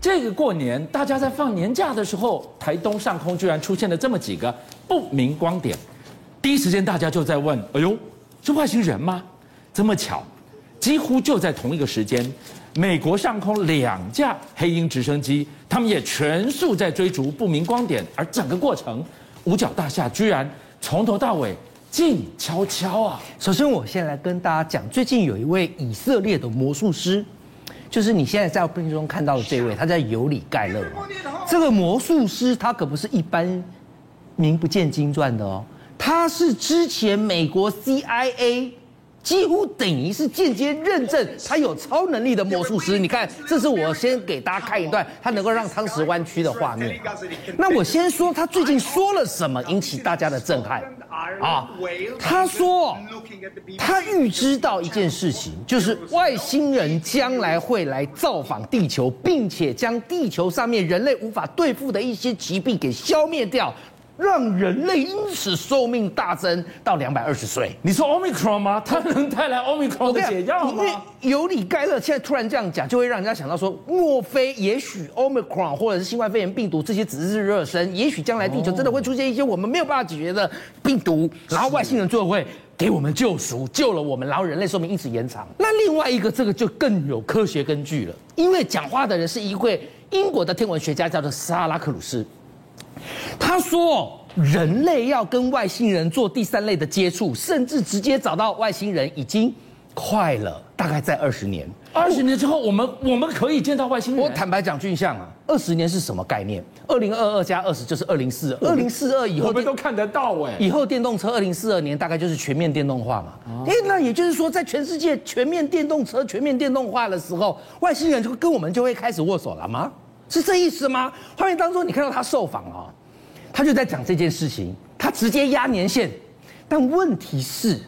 这个过年大家在放年假的时候，台东上空居然出现了这么几个不明光点，第一时间大家就在问：哎呦，是外星人吗？这么巧，几乎就在同一个时间，美国上空两架黑鹰直升机，他们也全速在追逐不明光点，而整个过程，五角大厦居然从头到尾。静悄悄啊！首先，我先来跟大家讲，最近有一位以色列的魔术师，就是你现在在片中看到的这位，他叫尤里盖勒。这个魔术师他可不是一般名不见经传的哦，他是之前美国 CIA。几乎等于是间接认证他有超能力的魔术师。你看，这是我先给大家看一段他能够让汤匙弯曲的画面。那我先说他最近说了什么引起大家的震撼啊？他说他预知到一件事情，就是外星人将来会来造访地球，并且将地球上面人类无法对付的一些疾病给消灭掉。让人类因此寿命大增到两百二十岁。你说 Omicron 吗？它能带来 Omicron 的解药吗？因为尤里盖勒现在突然这样讲，就会让人家想到说，莫非也许 Omicron 或者是新冠肺炎病毒这些只是热身？也许将来地球真的会出现一些我们没有办法解决的病毒，然后外星人最后会给我们救赎，救了我们，然后人类寿命因此延长。那另外一个，这个就更有科学根据了，因为讲话的人是一位英国的天文学家，叫做萨拉克鲁斯。他说，人类要跟外星人做第三类的接触，甚至直接找到外星人，已经快了，大概在二十年。二十年之后，我们我们可以见到外星人。我坦白讲，俊相啊，二十年是什么概念？二零二二加二十就是二零四二，二零四二以后我们都看得到哎。以后电动车二零四二年大概就是全面电动化嘛。哎，那也就是说，在全世界全面电动车全面电动化的时候，外星人就跟我们就会开始握手了吗？是这意思吗？画面当中你看到他受访啊，他就在讲这件事情，他直接压年限，但问题是，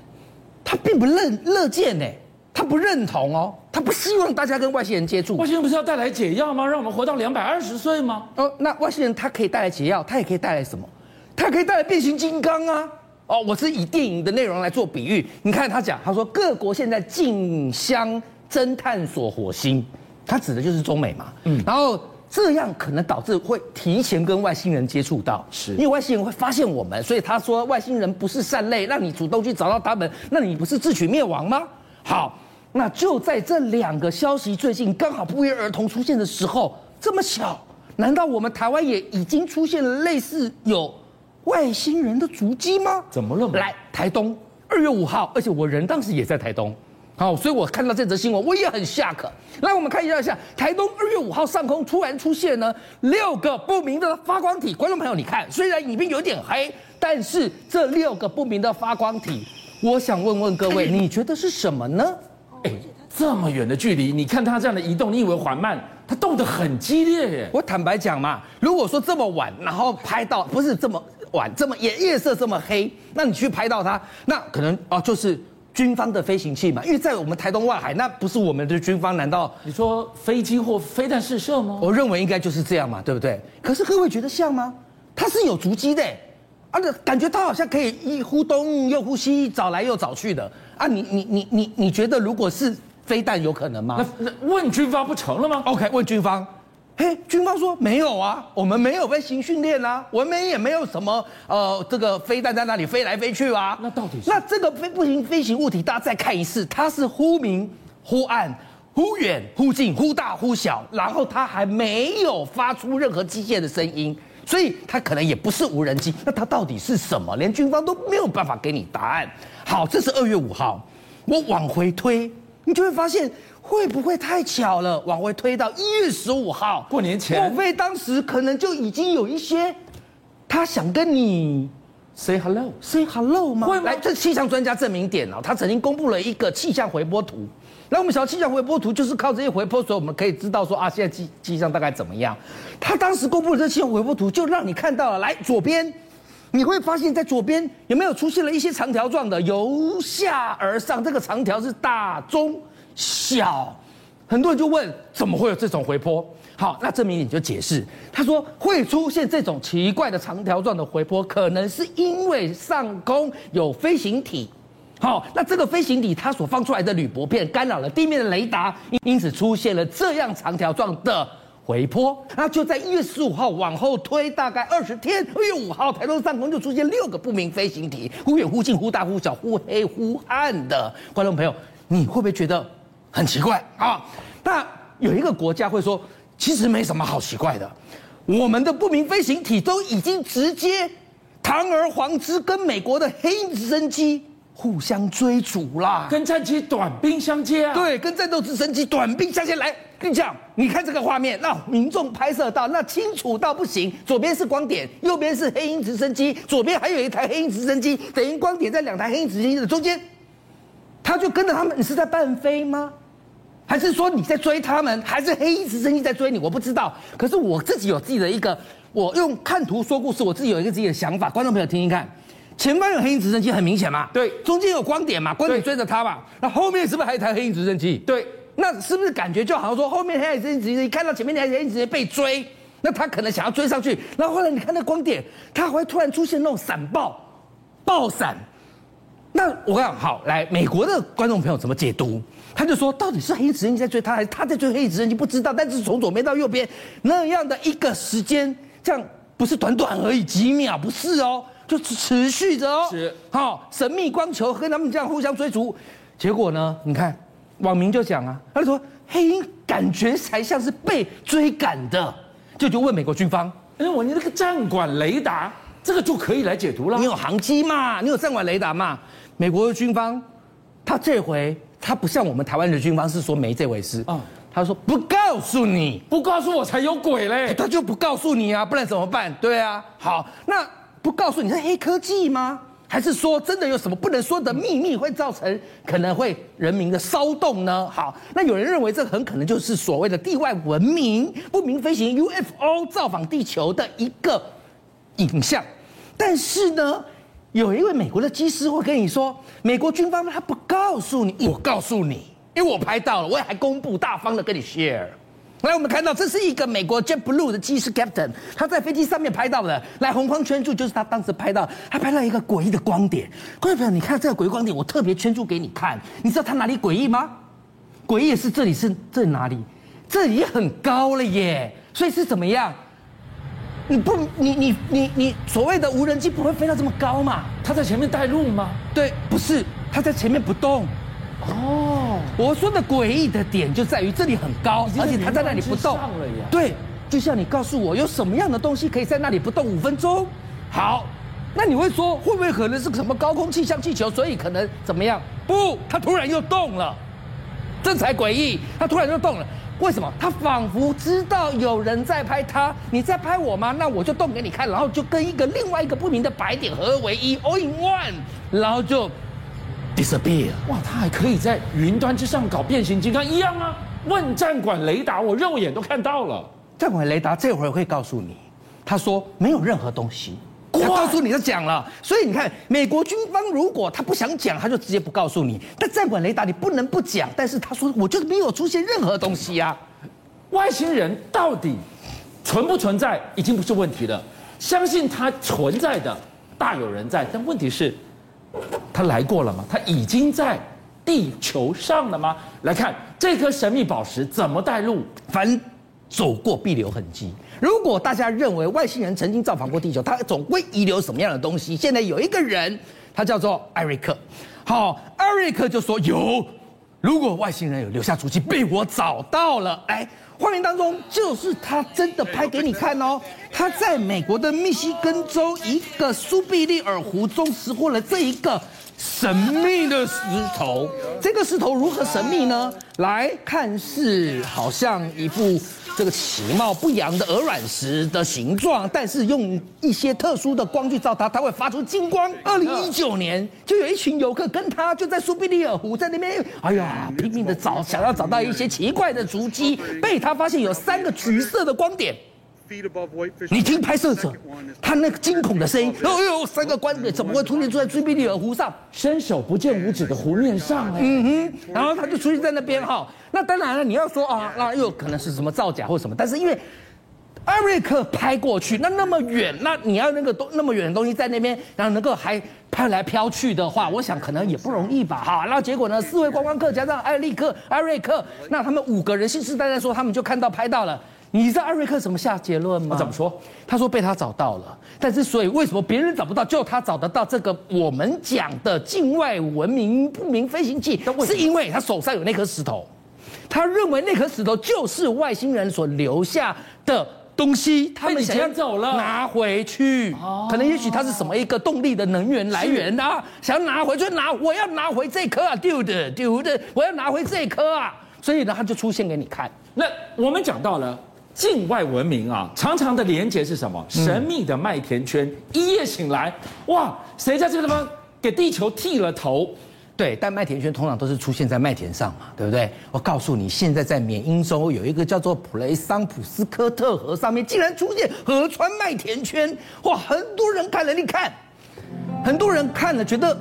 他并不乐乐见呢，他不认同哦，他不希望大家跟外星人接触。外星人不是要带来解药吗？让我们活到两百二十岁吗？哦，那外星人他可以带来解药，他也可以带来什么？他可以带来变形金刚啊！哦，我是以电影的内容来做比喻，你看他讲，他说各国现在竞相侦探索火星，他指的就是中美嘛，嗯，然后。这样可能导致会提前跟外星人接触到，是因为外星人会发现我们，所以他说外星人不是善类，让你主动去找到他们，那你不是自取灭亡吗？好，那就在这两个消息最近刚好不约而同出现的时候，这么巧，难道我们台湾也已经出现了类似有外星人的足迹吗？怎么了？来，台东二月五号，而且我人当时也在台东。好，所以我看到这则新闻，我也很吓客。来，我们看一下一下，台东二月五号上空突然出现呢六个不明的发光体。观众朋友，你看，虽然影片有点黑，但是这六个不明的发光体，我想问问各位，你觉得是什么呢？哎，这么远的距离，你看它这样的移动，你以为缓慢？它动得很激烈耶。我坦白讲嘛，如果说这么晚，然后拍到不是这么晚，这么夜夜色这么黑，那你去拍到它，那可能哦就是。军方的飞行器嘛，因为在我们台东外海，那不是我们的军方？难道你说飞机或飞弹试射吗？我认为应该就是这样嘛，对不对？可是各位觉得像吗？它是有足迹的，啊，感觉它好像可以一呼东又呼西，找来又找去的啊！你你你你你觉得如果是飞弹有可能吗？那那问军方不成了吗？OK，问军方。嘿，军方说没有啊，我们没有飞行训练啊，我们也没有什么呃，这个飞弹在那里飞来飞去啊。那到底是？那这个飞不行飞行物体，大家再看一次，它是忽明忽暗、忽远忽近、忽大忽小，然后它还没有发出任何机械的声音，所以它可能也不是无人机。那它到底是什么？连军方都没有办法给你答案。好，这是二月五号，我往回推，你就会发现。会不会太巧了？往回推到一月十五号，过年前，莫非当时可能就已经有一些他想跟你 say hello，say hello 吗？会吗？来，这气象专家证明点哦，他曾经公布了一个气象回波图。那我们晓得气象回波图就是靠这些回波，所以我们可以知道说啊，现在气气象大概怎么样。他当时公布的这气象回波图，就让你看到了。来，左边你会发现在左边有没有出现了一些长条状的，由下而上，这个长条是大中。小，很多人就问怎么会有这种回波？好，那郑明你就解释，他说会出现这种奇怪的长条状的回波，可能是因为上空有飞行体。好，那这个飞行体它所放出来的铝箔片干扰了地面的雷达，因此出现了这样长条状的回坡，那就在一月十五号往后推大概二十天，二月五号台东上空就出现六个不明飞行体，忽远忽近，忽大忽小，忽黑忽暗的。观众朋友，你会不会觉得很奇怪啊？那有一个国家会说，其实没什么好奇怪的，我们的不明飞行体都已经直接堂而皇之跟美国的黑鹰直升机。互相追逐啦，跟战机短兵相接啊！对，跟战斗直升机短兵相接。来，跟你讲，你看这个画面，让民众拍摄到，那清楚到不行。左边是光点，右边是黑鹰直升机，左边还有一台黑鹰直升机，等于光点在两台黑鹰直升机的中间。他就跟着他们，你是在半飞吗？还是说你在追他们？还是黑鹰直升机在追你？我不知道。可是我自己有自己的一个，我用看图说故事，我自己有一个自己的想法。观众朋友听听看。前方有黑鹰直升机，很明显嘛？对，中间有光点嘛？光点追着他嘛？那后面是不是还有一台黑鹰直升机？对，那是不是感觉就好像说后面黑鹰直升机看到前面黑鹰直接被追，那他可能想要追上去，然后后来你看那光点，它会突然出现那种闪爆、爆闪。那我讲好，来美国的观众朋友怎么解读？他就说，到底是黑衣直升机在追他，还是他在追黑衣直升机？不知道，但是从左边到右边那样的一个时间，这样不是短短而已，几秒不是哦。就持续着哦，是好神秘光球跟他们这样互相追逐，结果呢？你看网民就讲啊，他就说黑鹰感觉才像是被追赶的，就就问美国军方，哎，我你那个战管雷达，这个就可以来解读了。你有航机嘛？你有战管雷达嘛？美国的军方，他这回他不像我们台湾的军方是说没这回事啊，他说不告诉你，不告诉我才有鬼嘞，他就不告诉你啊，不然怎么办？对啊，好那。不告诉你是黑科技吗？还是说真的有什么不能说的秘密会造成可能会人民的骚动呢？好，那有人认为这很可能就是所谓的地外文明不明飞行 UFO 造访地球的一个影像。但是呢，有一位美国的机师会跟你说，美国军方他不告诉你，我告诉你，因为我拍到了，我也还公布大方的跟你 share。来，我们看到这是一个美国 JetBlue 的机师 Captain，他在飞机上面拍到的。来，红框圈住就是他当时拍到，他拍到一个诡异的光点。各位朋友，你看这个诡异光点，我特别圈住给你看。你知道它哪里诡异吗？诡异的是这里是这里哪里？这里很高了耶。所以是怎么样？你不，你你你你所谓的无人机不会飞到这么高嘛？他在前面带路吗？对，不是，他在前面不动。哦，我说的诡异的点就在于这里很高，而且它在那里不动。对，就像你告诉我有什么样的东西可以在那里不动五分钟。好，那你会说会不会可能是什么高空气象气球，所以可能怎么样？不，它突然又动了，这才诡异。它突然又动了，为什么？它仿佛知道有人在拍它，你在拍我吗？那我就动给你看，然后就跟一个另外一个不明的白点合二为一，all in one，然后就。disappear，哇，它还可以在云端之上搞变形金刚一样啊！问战管雷达，我肉眼都看到了。战管雷达这会儿会告诉你，他说没有任何东西，他告诉你就讲了。所以你看，美国军方如果他不想讲，他就直接不告诉你。但战管雷达你不能不讲，但是他说我就是没有出现任何东西啊。外星人到底存不存在已经不是问题了，相信它存在的大有人在，但问题是。他来过了吗？他已经在地球上了吗？来看这颗神秘宝石怎么带路？凡走过必留痕迹。如果大家认为外星人曾经造访过地球，他总归遗留什么样的东西？现在有一个人，他叫做艾瑞克。好，艾瑞克就说有。如果外星人有留下足迹，被我找到了，哎。画面当中就是他真的拍给你看哦，他在美国的密西根州一个苏必利尔湖中拾获了这一个神秘的石头。这个石头如何神秘呢？来看是好像一副这个其貌不扬的鹅卵石的形状，但是用一些特殊的光去照它，它会发出金光。二零一九年就有一群游客跟他就在苏必利尔湖在那边，哎呀拼命的找，想要找到一些奇怪的足迹，被他发现有三个橘色的光点。你听拍摄者他那个惊恐的声音，哎呦，三个光点怎么会出现在苏必利尔湖上，伸手不见五指的湖面上？嗯哼，然后他就出现在那边哈。那当然了，你要说啊，那又可能是什么造假或什么？但是因为艾瑞克拍过去，那那么远，那你要那个东那么远的东西在那边，然后能够还拍来飘去的话，我想可能也不容易吧。哈，那结果呢？四位观光客加上艾利克、艾瑞克，那他们五个人信誓旦旦说他们就看到拍到了。你知道艾瑞克怎么下结论吗？怎么说？他说被他找到了，但是所以为什么别人找不到，就他找得到这个我们讲的境外文明不明飞行器，是因为他手上有那颗石头，他认为那颗石头就是外星人所留下的东西，他们想要走了。拿回去，可能也许它是什么一个动力的能源来源啊，想要拿回去拿，我要拿回这颗啊，丢的丢的，我要拿回这颗啊，所以呢，他就出现给你看。那我们讲到了境外文明啊，常常的连接是什么？神秘的麦田圈，一夜醒来，哇，谁在这个地方给地球剃了头？对，但麦田圈通常都是出现在麦田上嘛，对不对？我告诉你，现在在缅因州有一个叫做普雷桑普斯科特河上面，竟然出现河川麦田圈，哇，很多人看了，你看，很多人看了觉得。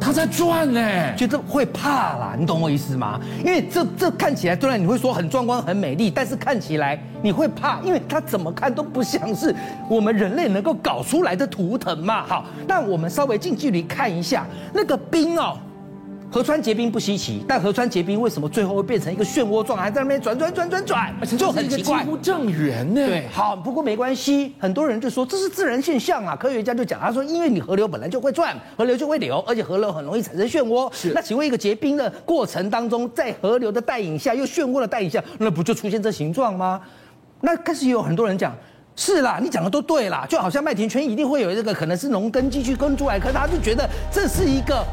它在转呢，觉得会怕啦，你懂我意思吗？因为这这看起来，虽然你会说很壮观、很美丽，但是看起来你会怕，因为它怎么看都不像是我们人类能够搞出来的图腾嘛。好，那我们稍微近距离看一下那个冰哦。河川结冰不稀奇，但河川结冰为什么最后会变成一个漩涡状，还在那边转转转转转，就很奇怪。几乎正圆呢。对，好，不过没关系，很多人就说这是自然现象啊。科学家就讲，他说因为你河流本来就会转，河流就会流，而且河流很容易产生漩涡。是。那请问一个结冰的过程当中，在河流的带引下，又漩涡的带引下，那不就出现这形状吗？那开始也有很多人讲，是啦，你讲的都对啦，就好像麦田圈一定会有这个可能是农耕机去耕出来，可是他就觉得这是一个。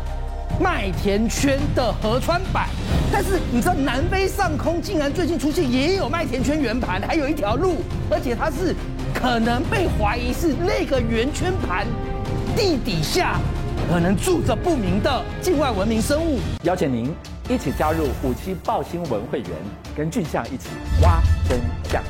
麦田圈的河川板，但是你知道南非上空竟然最近出现也有麦田圈圆盘，还有一条路，而且它是可能被怀疑是那个圆圈盘地底下可能住着不明的境外文明生物。邀请您一起加入五七爆新闻会员，跟俊相一起挖真相。